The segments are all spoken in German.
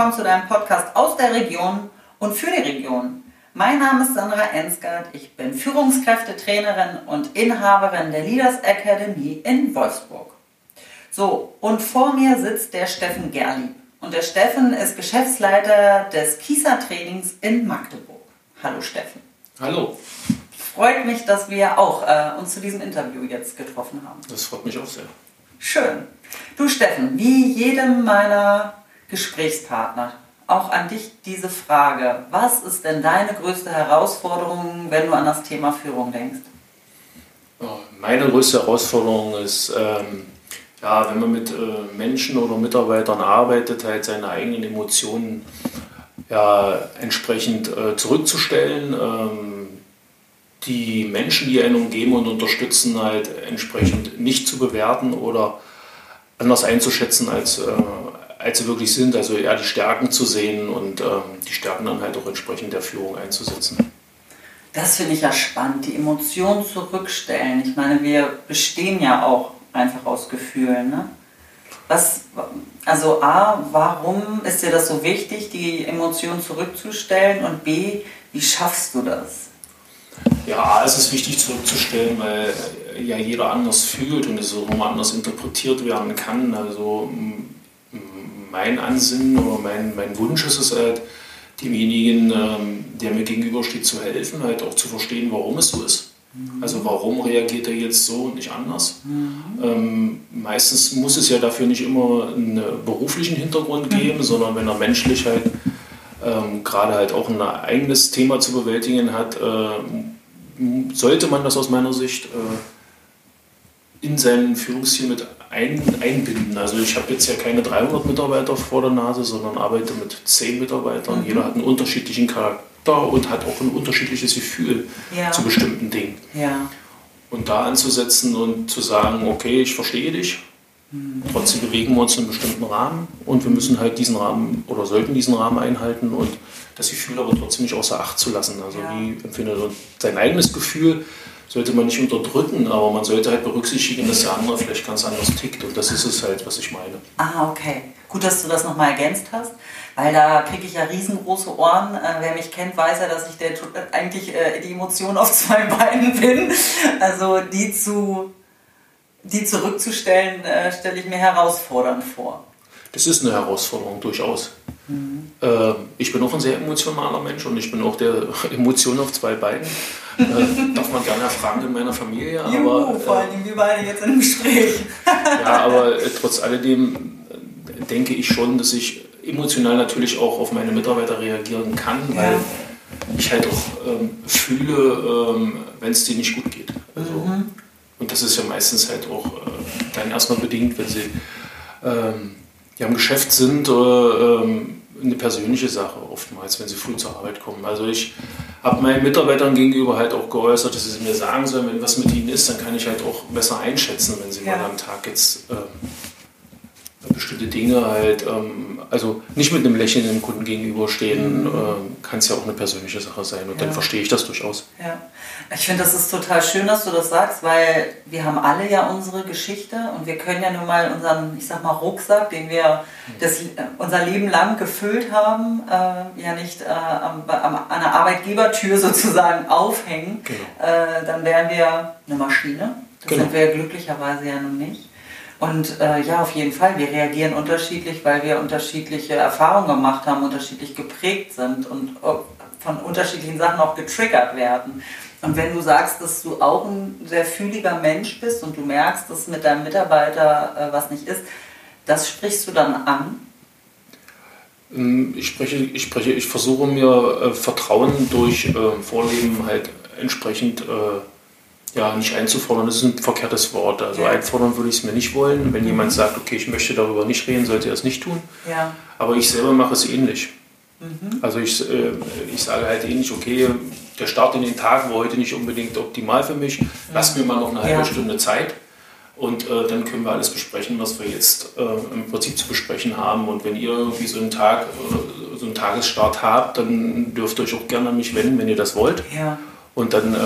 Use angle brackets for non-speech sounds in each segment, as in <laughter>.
willkommen zu deinem Podcast aus der Region und für die Region. Mein Name ist Sandra Ensgard, ich bin Führungskräftetrainerin und Inhaberin der Leaders Academy in Wolfsburg. So, und vor mir sitzt der Steffen Gerli. Und der Steffen ist Geschäftsleiter des Kieser Trainings in Magdeburg. Hallo Steffen. Hallo. Freut mich, dass wir auch äh, uns zu diesem Interview jetzt getroffen haben. Das freut mich auch sehr. Schön. Du Steffen, wie jedem meiner Gesprächspartner, auch an dich diese Frage. Was ist denn deine größte Herausforderung, wenn du an das Thema Führung denkst? Meine größte Herausforderung ist, ähm, ja, wenn man mit äh, Menschen oder Mitarbeitern arbeitet, halt seine eigenen Emotionen ja, entsprechend äh, zurückzustellen, ähm, die Menschen, die einen umgeben und unterstützen, halt entsprechend nicht zu bewerten oder anders einzuschätzen, als, äh, als sie wirklich sind. Also eher die Stärken zu sehen und ähm, die Stärken dann halt auch entsprechend der Führung einzusetzen. Das finde ich ja spannend, die Emotionen zurückstellen. Ich meine, wir bestehen ja auch einfach aus Gefühlen. Ne? Was, also A, warum ist dir das so wichtig, die Emotionen zurückzustellen? Und B, wie schaffst du das? Ja, es ist wichtig zurückzustellen, weil ja jeder anders fühlt und es auch immer anders interpretiert werden kann. Also mein Ansinnen oder mein, mein Wunsch ist es halt, demjenigen, ähm, der mir gegenübersteht, zu helfen, halt auch zu verstehen, warum es so ist. Mhm. Also warum reagiert er jetzt so und nicht anders? Mhm. Ähm, meistens muss es ja dafür nicht immer einen beruflichen Hintergrund geben, mhm. sondern wenn er menschlich halt ähm, gerade halt auch ein eigenes Thema zu bewältigen hat, äh, sollte man das aus meiner Sicht äh, in seinen Führungsstil mit ein, einbinden. Also ich habe jetzt ja keine 300 Mitarbeiter vor der Nase, sondern arbeite mit 10 Mitarbeitern. Mhm. Jeder hat einen unterschiedlichen Charakter und hat auch ein unterschiedliches Gefühl ja. zu bestimmten Dingen. Ja. Und da anzusetzen und zu sagen, okay, ich verstehe dich, Trotzdem bewegen wir uns in einem bestimmten Rahmen und wir müssen halt diesen Rahmen oder sollten diesen Rahmen einhalten und das Gefühl aber trotzdem nicht außer Acht zu lassen. Also ja. wie empfindet man sein eigenes Gefühl sollte man nicht unterdrücken, aber man sollte halt berücksichtigen, dass der andere vielleicht ganz anders tickt und das ist es halt, was ich meine. Ah, okay. Gut, dass du das nochmal ergänzt hast, weil da kriege ich ja riesengroße Ohren. Äh, wer mich kennt, weiß ja, dass ich der, eigentlich äh, die Emotion auf <laughs> zwei Beinen bin. Also die zu die zurückzustellen, äh, stelle ich mir herausfordernd vor. Das ist eine Herausforderung, durchaus. Mhm. Äh, ich bin auch ein sehr emotionaler Mensch und ich bin auch der <laughs> Emotion auf zwei Beinen. Äh, darf man gerne erfragen in meiner Familie. Juhu, aber, vor allem wir beide jetzt im Gespräch. <laughs> ja, aber äh, trotz alledem äh, denke ich schon, dass ich emotional natürlich auch auf meine Mitarbeiter reagieren kann, ja. weil ich halt auch ähm, fühle, ähm, wenn es denen nicht gut geht. Also, mhm. Und das ist ja meistens halt auch äh, dann erstmal bedingt, wenn sie ähm, ja, im Geschäft sind oder ähm, eine persönliche Sache oftmals, wenn sie früh zur Arbeit kommen. Also ich habe meinen Mitarbeitern gegenüber halt auch geäußert, dass sie mir sagen sollen, wenn was mit ihnen ist, dann kann ich halt auch besser einschätzen, wenn sie ja. mal am Tag jetzt ähm, bestimmte Dinge halt, ähm, also nicht mit einem Lächeln dem Kunden gegenüberstehen, mhm. äh, kann es ja auch eine persönliche Sache sein und ja. dann verstehe ich das durchaus. Ja, ich finde, das ist total schön, dass du das sagst, weil wir haben alle ja unsere Geschichte und wir können ja nun mal unseren, ich sag mal, Rucksack, den wir das, äh, unser Leben lang gefüllt haben, äh, ja nicht äh, am, am, an der Arbeitgebertür sozusagen aufhängen, genau. Äh, dann wären wir eine Maschine. Das genau. sind wir glücklicherweise ja nun nicht. Und äh, ja, auf jeden Fall, wir reagieren unterschiedlich, weil wir unterschiedliche Erfahrungen gemacht haben, unterschiedlich geprägt sind und von unterschiedlichen Sachen auch getriggert werden. Und wenn du sagst, dass du auch ein sehr fühliger Mensch bist und du merkst, dass mit deinem Mitarbeiter äh, was nicht ist, das sprichst du dann an? Ähm, ich spreche, ich spreche, ich versuche mir äh, Vertrauen durch äh, Vorleben halt entsprechend äh, ja, nicht einzufordern, das ist ein verkehrtes Wort. Also ja. einfordern würde ich es mir nicht wollen. Wenn mhm. jemand sagt, okay, ich möchte darüber nicht reden, sollte er es nicht tun. Ja. Aber ich selber mache es ähnlich. Mhm. Also ich, äh, ich sage halt ähnlich, okay, der Start in den Tag war heute nicht unbedingt optimal für mich. Mhm. Lass mir mal noch eine halbe ja. Stunde Zeit. Und äh, dann können wir alles besprechen, was wir jetzt äh, im Prinzip zu besprechen haben. Und wenn ihr irgendwie so einen Tag, äh, so einen Tagesstart habt, dann dürft ihr euch auch gerne an mich wenden, wenn ihr das wollt. Ja. Und dann äh,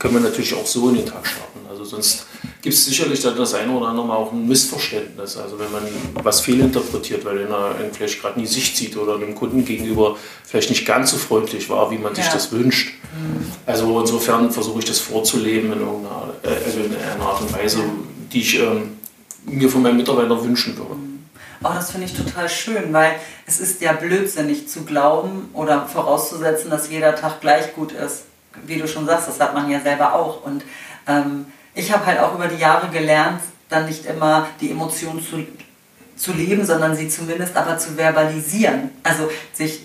können wir natürlich auch so in den Tag starten. Also sonst gibt es sicherlich dann das eine oder andere Mal auch ein Missverständnis. Also wenn man was fehlinterpretiert, weil einer vielleicht gerade in die Sicht sieht oder einem Kunden gegenüber vielleicht nicht ganz so freundlich war, wie man sich das wünscht. Mhm. Also insofern versuche ich das vorzuleben in, irgendeiner, äh, also in einer Art und Weise, die ich ähm, mir von meinen Mitarbeitern wünschen würde. Oh, das finde ich total schön, weil es ist ja blödsinnig zu glauben oder vorauszusetzen, dass jeder Tag gleich gut ist. Wie du schon sagst, das hat man ja selber auch. Und ähm, ich habe halt auch über die Jahre gelernt, dann nicht immer die Emotionen zu, zu leben, sondern sie zumindest aber zu verbalisieren. Also sich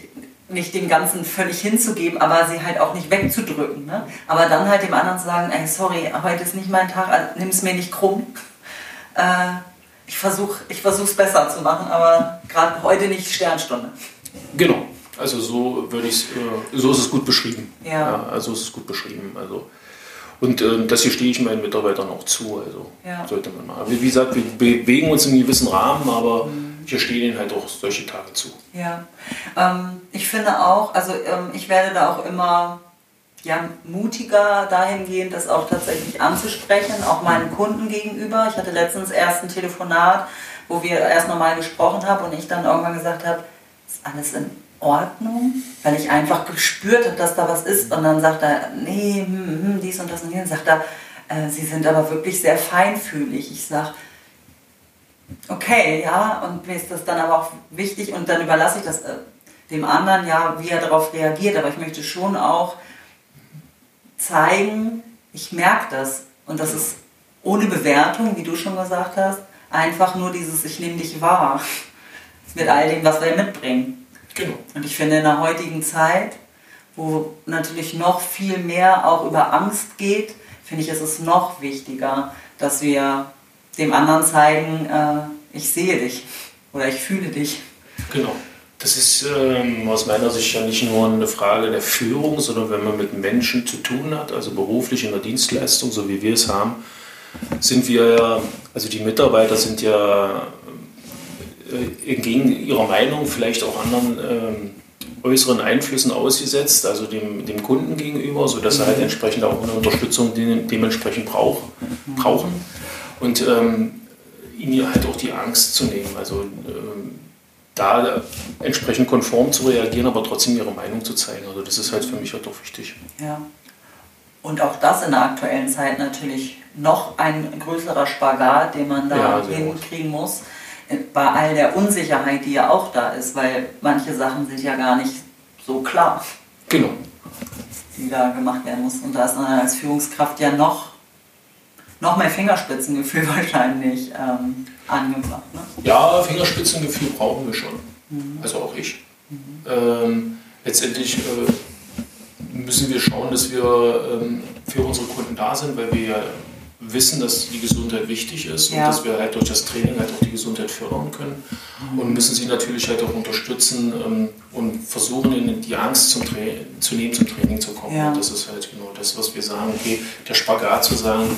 nicht dem Ganzen völlig hinzugeben, aber sie halt auch nicht wegzudrücken. Ne? Aber dann halt dem anderen zu sagen, ey, sorry, heute ist nicht mein Tag, also nimm es mir nicht krumm. Äh, ich versuche es besser zu machen, aber gerade heute nicht Sternstunde. Genau, also so würde ich äh, so ist es gut beschrieben. Ja. ja. Also ist es gut beschrieben. Also und äh, das hier stehe ich meinen Mitarbeitern auch zu. Also ja. sollte man mal. Wie gesagt, wir bewegen uns in einem gewissen Rahmen, aber mhm. hier stehen ihnen halt auch solche Tage zu. Ja, ähm, ich finde auch, also ähm, ich werde da auch immer ja, mutiger dahingehend, das auch tatsächlich anzusprechen, auch meinen Kunden gegenüber. Ich hatte letztens erst ein Telefonat, wo wir erst nochmal gesprochen haben und ich dann irgendwann gesagt habe, ist alles in Ordnung, weil ich einfach gespürt habe, dass da was ist. Und dann sagt er, nee, hm, hm, dies und das und jenes. Sagt er, äh, Sie sind aber wirklich sehr feinfühlig. Ich sage, okay, ja, und mir ist das dann aber auch wichtig und dann überlasse ich das äh, dem anderen, ja, wie er darauf reagiert. Aber ich möchte schon auch zeigen, ich merke das. Und das ist ohne Bewertung, wie du schon gesagt hast, einfach nur dieses, ich nehme dich wahr. <laughs> Mit all dem, was wir mitbringen. Genau. Und ich finde in der heutigen Zeit, wo natürlich noch viel mehr auch über Angst geht, finde ich, ist es noch wichtiger, dass wir dem anderen zeigen, äh, ich sehe dich oder ich fühle dich. Genau. Das ist ähm, aus meiner Sicht ja nicht nur eine Frage der Führung, sondern wenn man mit Menschen zu tun hat, also beruflich in der Dienstleistung, so wie wir es haben, sind wir ja, also die Mitarbeiter sind ja entgegen ihrer Meinung vielleicht auch anderen ähm, äußeren Einflüssen ausgesetzt, also dem, dem Kunden gegenüber, sodass sie halt mhm. entsprechend auch eine Unterstützung de dementsprechend brauch, brauchen und ähm, ihnen halt auch die Angst zu nehmen, also ähm, da entsprechend konform zu reagieren, aber trotzdem ihre Meinung zu zeigen. Also das ist halt für mich halt auch wichtig. Ja. Und auch das in der aktuellen Zeit natürlich noch ein größerer Spagat, den man da ja, hinkriegen muss bei all der Unsicherheit, die ja auch da ist, weil manche Sachen sind ja gar nicht so klar. Genau. Die da gemacht werden muss. Und da ist man als Führungskraft ja noch, noch mehr Fingerspitzengefühl <laughs> wahrscheinlich ähm, angebracht. Ne? Ja, Fingerspitzengefühl brauchen wir schon. Mhm. Also auch ich. Mhm. Ähm, letztendlich äh, müssen wir schauen, dass wir ähm, für unsere Kunden da sind, weil wir ja wissen, dass die Gesundheit wichtig ist ja. und dass wir halt durch das Training halt auch die Gesundheit fördern können und müssen sie natürlich halt auch unterstützen ähm, und versuchen, ihnen die Angst zum zu nehmen, zum Training zu kommen. Ja. Und das ist halt genau das, was wir sagen, okay, der Spagat zu sagen,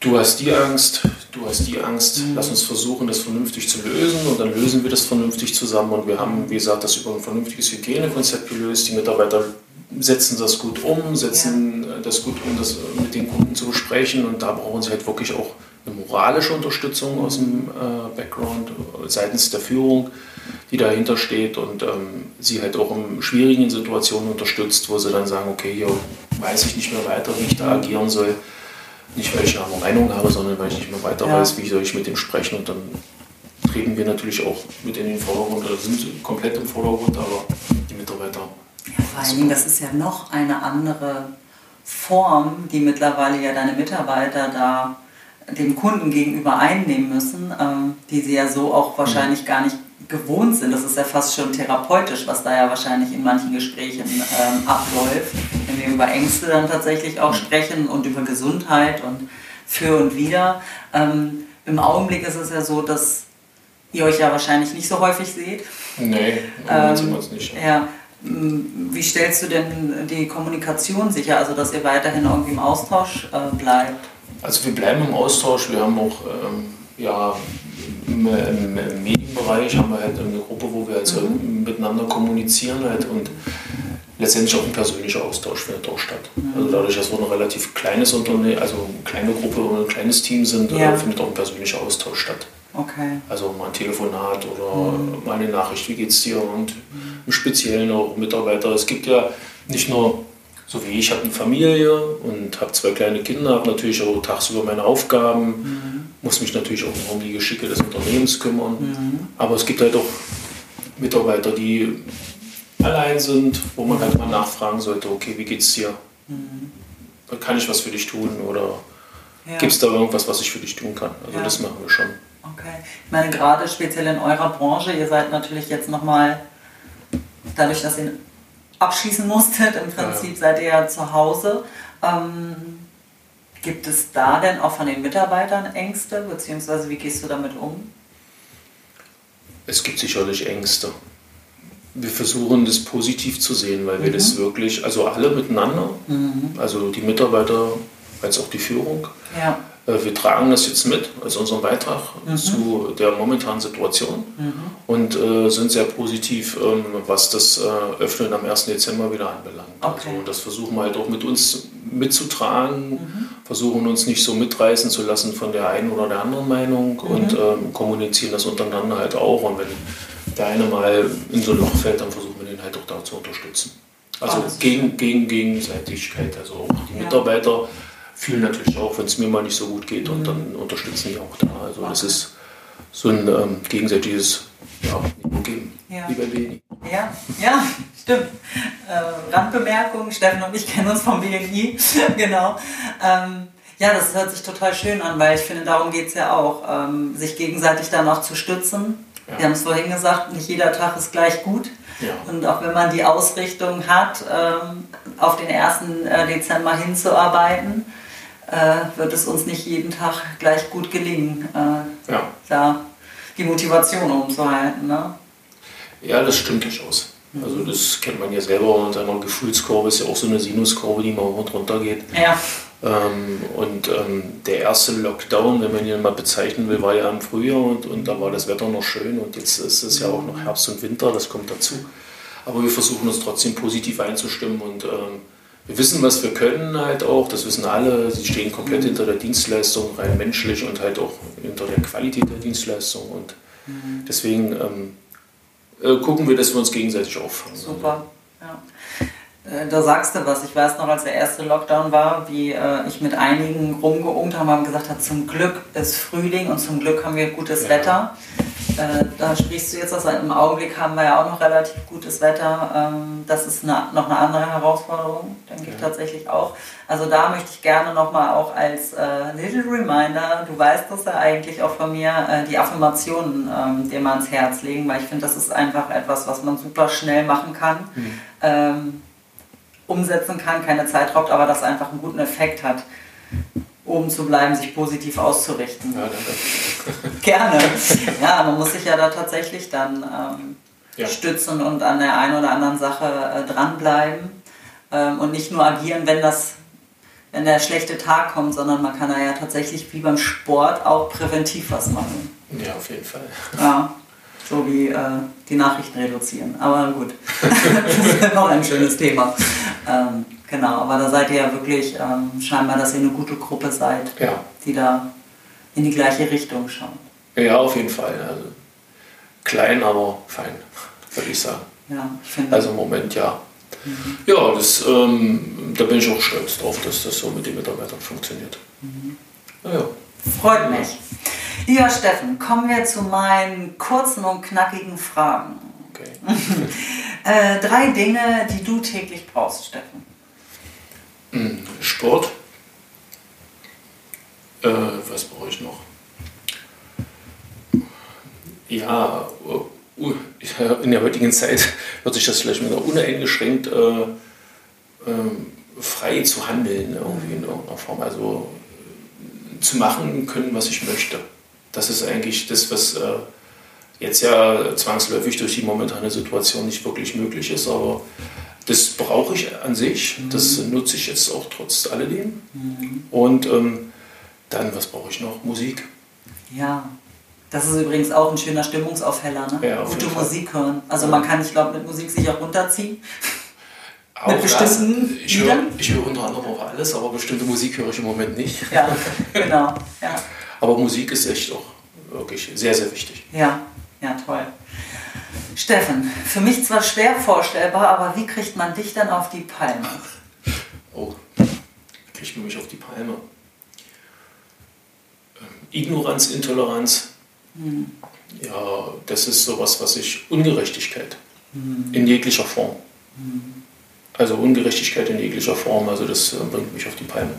du hast die Angst, du hast die Angst, mhm. lass uns versuchen, das vernünftig zu lösen und dann lösen wir das vernünftig zusammen und wir haben, wie gesagt, das über ein vernünftiges Hygienekonzept gelöst. Die Mitarbeiter setzen das gut um, setzen ja. Das gut um, das mit den Kunden zu besprechen und da brauchen sie halt wirklich auch eine moralische Unterstützung aus dem äh, Background seitens der Führung, die dahinter steht und ähm, sie halt auch in schwierigen Situationen unterstützt, wo sie dann sagen, okay, hier weiß ich nicht mehr weiter, wie ich da agieren soll. Nicht, weil ich eine Meinung habe, sondern weil ich nicht mehr weiter ja. weiß, wie soll ich mit dem sprechen und dann treten wir natürlich auch mit in den Vordergrund oder sind komplett im Vordergrund, aber die Mitarbeiter ja, vor allen Dingen, das ist ja noch eine andere Form, die mittlerweile ja deine Mitarbeiter da dem Kunden gegenüber einnehmen müssen, ähm, die sie ja so auch wahrscheinlich mhm. gar nicht gewohnt sind. Das ist ja fast schon therapeutisch, was da ja wahrscheinlich in manchen Gesprächen ähm, abläuft, wenn wir über Ängste dann tatsächlich auch mhm. sprechen und über Gesundheit und für und wieder. Ähm, Im Augenblick ist es ja so, dass ihr euch ja wahrscheinlich nicht so häufig seht. Nee, ähm, nicht. Ja. Wie stellst du denn die Kommunikation sicher, also dass ihr weiterhin irgendwie im Austausch äh, bleibt? Also wir bleiben im Austausch, wir haben auch ähm, ja, im, im, Medienbereich haben wir halt eine Gruppe, wo wir also mhm. miteinander kommunizieren halt und letztendlich auch ein persönlicher Austausch findet auch statt. Mhm. Also dadurch, dass wir ein relativ kleines Unternehmen, also eine kleine Gruppe oder ein kleines Team sind, äh, ja. findet auch ein persönlicher Austausch statt. Okay. Also mal ein Telefonat oder mhm. mal eine Nachricht, wie geht's dir und mhm. Im Speziellen auch Mitarbeiter. Es gibt ja nicht nur, so wie ich, habe eine Familie und habe zwei kleine Kinder, habe natürlich auch tagsüber meine Aufgaben, mhm. muss mich natürlich auch um die Geschicke des Unternehmens kümmern. Mhm. Aber es gibt halt auch Mitarbeiter, die allein sind, wo man halt mal nachfragen sollte, okay, wie geht's dir? Mhm. Kann ich was für dich tun oder ja. gibt es da irgendwas, was ich für dich tun kann? Also ja. das machen wir schon. Okay. Ich meine, gerade speziell in eurer Branche, ihr seid natürlich jetzt nochmal, dadurch, dass ihr abschließen musstet, im Prinzip seid ihr ja zu Hause. Ähm, gibt es da denn auch von den Mitarbeitern Ängste, beziehungsweise wie gehst du damit um? Es gibt sicherlich Ängste wir versuchen das positiv zu sehen, weil wir mhm. das wirklich, also alle miteinander, mhm. also die Mitarbeiter als auch die Führung, ja. Äh, wir tragen das jetzt mit als unseren Beitrag mhm. zu der momentanen Situation mhm. und äh, sind sehr positiv, ähm, was das äh, Öffnen am 1. Dezember wieder anbelangt. Okay. Also das versuchen wir halt auch mit uns mitzutragen, mhm. versuchen uns nicht so mitreißen zu lassen von der einen oder der anderen Meinung mhm. und ähm, kommunizieren das untereinander halt auch. Und wenn der eine mal in so ein Loch fällt, dann versuchen wir den halt auch da zu unterstützen. Also oh, gegen, gegen Gegenseitigkeit. Also auch die ja. Mitarbeiter fühlen natürlich auch, wenn es mir mal nicht so gut geht und mhm. dann unterstützen die auch da. Also das ist so ein ähm, gegenseitiges ja, Geben. Ja. Lieber Leni. Ja, ja, stimmt. Äh, Randbemerkung, Steffen und ich kennen uns vom BNI, <laughs> genau. Ähm, ja, das hört sich total schön an, weil ich finde, darum geht es ja auch, ähm, sich gegenseitig dann auch zu stützen ja. Wir haben es vorhin gesagt, nicht jeder Tag ist gleich gut. Ja. Und auch wenn man die Ausrichtung hat, ähm, auf den 1. Äh, Dezember hinzuarbeiten, äh, wird es uns nicht jeden Tag gleich gut gelingen, äh, ja. da die Motivation umzuhalten. Ne? Ja, das stimmt durchaus. Mhm. Also das kennt man ja selber und seiner Gefühlskurve ist ja auch so eine Sinuskurve, die mal hoch und runter geht. Ja. Ähm, und ähm, der erste Lockdown, wenn man ihn mal bezeichnen will, war ja im Frühjahr und, und da war das Wetter noch schön und jetzt ist es ja auch noch Herbst und Winter, das kommt dazu. Aber wir versuchen uns trotzdem positiv einzustimmen und ähm, wir wissen, was wir können halt auch, das wissen alle, sie stehen komplett mhm. hinter der Dienstleistung, rein menschlich und halt auch hinter der Qualität der Dienstleistung und mhm. deswegen ähm, äh, gucken wir, dass wir uns gegenseitig auffangen. Super, ja. Äh, da sagst du was. Ich weiß noch, als der erste Lockdown war, wie äh, ich mit einigen rumgeungt habe, haben gesagt hat, zum Glück ist Frühling und zum Glück haben wir gutes ja. Wetter. Äh, da sprichst du jetzt aus. Im Augenblick haben wir ja auch noch relativ gutes Wetter. Ähm, das ist eine, noch eine andere Herausforderung, denke ja. ich tatsächlich auch. Also da möchte ich gerne nochmal auch als äh, Little Reminder, du weißt das ja eigentlich auch von mir, äh, die Affirmationen ähm, dir mal ans Herz legen, weil ich finde, das ist einfach etwas, was man super schnell machen kann. Mhm. Ähm, umsetzen kann, keine Zeit raubt, aber das einfach einen guten Effekt hat, oben zu bleiben, sich positiv auszurichten. Ja. <laughs> Gerne. Ja, man muss sich ja da tatsächlich dann ähm, ja. stützen und an der einen oder anderen Sache äh, dranbleiben ähm, und nicht nur agieren, wenn das wenn der schlechte Tag kommt, sondern man kann da ja tatsächlich wie beim Sport auch präventiv was machen. Ja, auf jeden Fall. Ja so wie äh, die Nachrichten reduzieren. Aber gut, <laughs> das ist noch ein schönes Thema. Ähm, genau, aber da seid ihr ja wirklich ähm, scheinbar, dass ihr eine gute Gruppe seid, ja. die da in die gleiche Richtung schaut. Ja, auf jeden Fall. Also, klein, aber fein, würde ich sagen. Ja, ich also im Moment ja. Mhm. Ja, das, ähm, da bin ich auch stolz drauf, dass das so mit den Mitarbeitern funktioniert. Mhm. Ja. Freut mich. Lieber Steffen, kommen wir zu meinen kurzen und knackigen Fragen. Okay. <laughs> äh, drei Dinge, die du täglich brauchst, Steffen. Hm, Sport. Äh, was brauche ich noch? Ja, uh, in der heutigen Zeit <laughs> wird sich das vielleicht wieder uneingeschränkt äh, äh, frei zu handeln, irgendwie in irgendeiner Form. Also zu machen können, was ich möchte. Das ist eigentlich das, was äh, jetzt ja zwangsläufig durch die momentane Situation nicht wirklich möglich ist, aber das brauche ich an sich, mhm. das nutze ich jetzt auch trotz alledem. Mhm. Und ähm, dann, was brauche ich noch? Musik. Ja, das ist übrigens auch ein schöner Stimmungsaufheller, ne? Ja, Gute Musik hören. Also man kann, ich glaube, mit Musik sich auch runterziehen. Auch Mit bestimmten ich, höre, ich höre unter anderem auch alles, aber bestimmte Musik höre ich im Moment nicht. Ja, genau. Ja. aber Musik ist echt auch wirklich sehr, sehr wichtig. Ja, ja, toll. Steffen, für mich zwar schwer vorstellbar, aber wie kriegt man dich dann auf die Palme? Oh, kriegt man mich auf die Palme? Ähm, Ignoranz, Intoleranz. Hm. Ja, das ist sowas, was ich. Ungerechtigkeit. Hm. In jeglicher Form. Hm. Also Ungerechtigkeit in jeglicher Form, also das äh, bringt mich auf die Palme.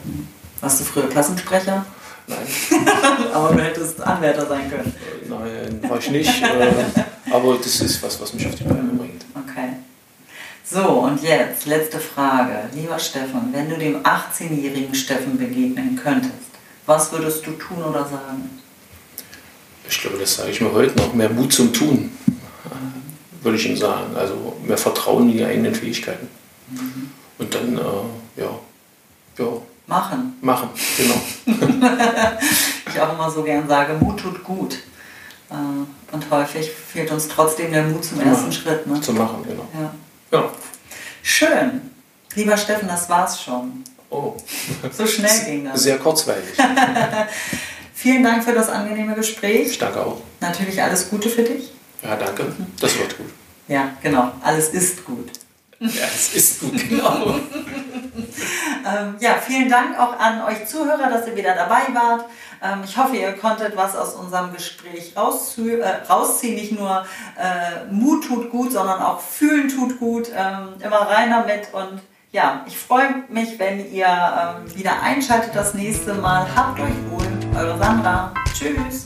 Warst du früher Klassensprecher? Nein. <laughs> aber du hättest Anwärter sein können. Äh, nein, war ich nicht. <laughs> aber das ist was, was mich auf die Palme bringt. Okay. So, und jetzt letzte Frage. Lieber Steffen, wenn du dem 18-jährigen Steffen begegnen könntest, was würdest du tun oder sagen? Ich glaube, das sage ich mir heute noch. Mehr Mut zum Tun, würde ich ihm sagen. Also mehr Vertrauen in die eigenen Fähigkeiten. Mhm. Und dann, äh, ja, ja. Machen. Machen, genau. <laughs> ich auch immer so gern sage, Mut tut gut. Und häufig fehlt uns trotzdem der Mut zum ersten Schritt. Ne? Zu machen, genau. Ja. ja. Schön. Lieber Steffen, das war's schon. Oh. So schnell <laughs> ging das. Sehr kurzweilig. <laughs> Vielen Dank für das angenehme Gespräch. Ich danke auch. Natürlich alles Gute für dich. Ja, danke. Das wird gut. Ja, genau. Alles ist gut. Ja, es ist gut, genau. <laughs> ähm, ja, vielen Dank auch an euch Zuhörer, dass ihr wieder dabei wart. Ähm, ich hoffe, ihr konntet was aus unserem Gespräch rausziehen. Äh, rausziehen. Nicht nur äh, Mut tut gut, sondern auch Fühlen tut gut. Ähm, immer rein damit. Und ja, ich freue mich, wenn ihr ähm, wieder einschaltet das nächste Mal. Habt euch wohl. Eure Sandra. Tschüss.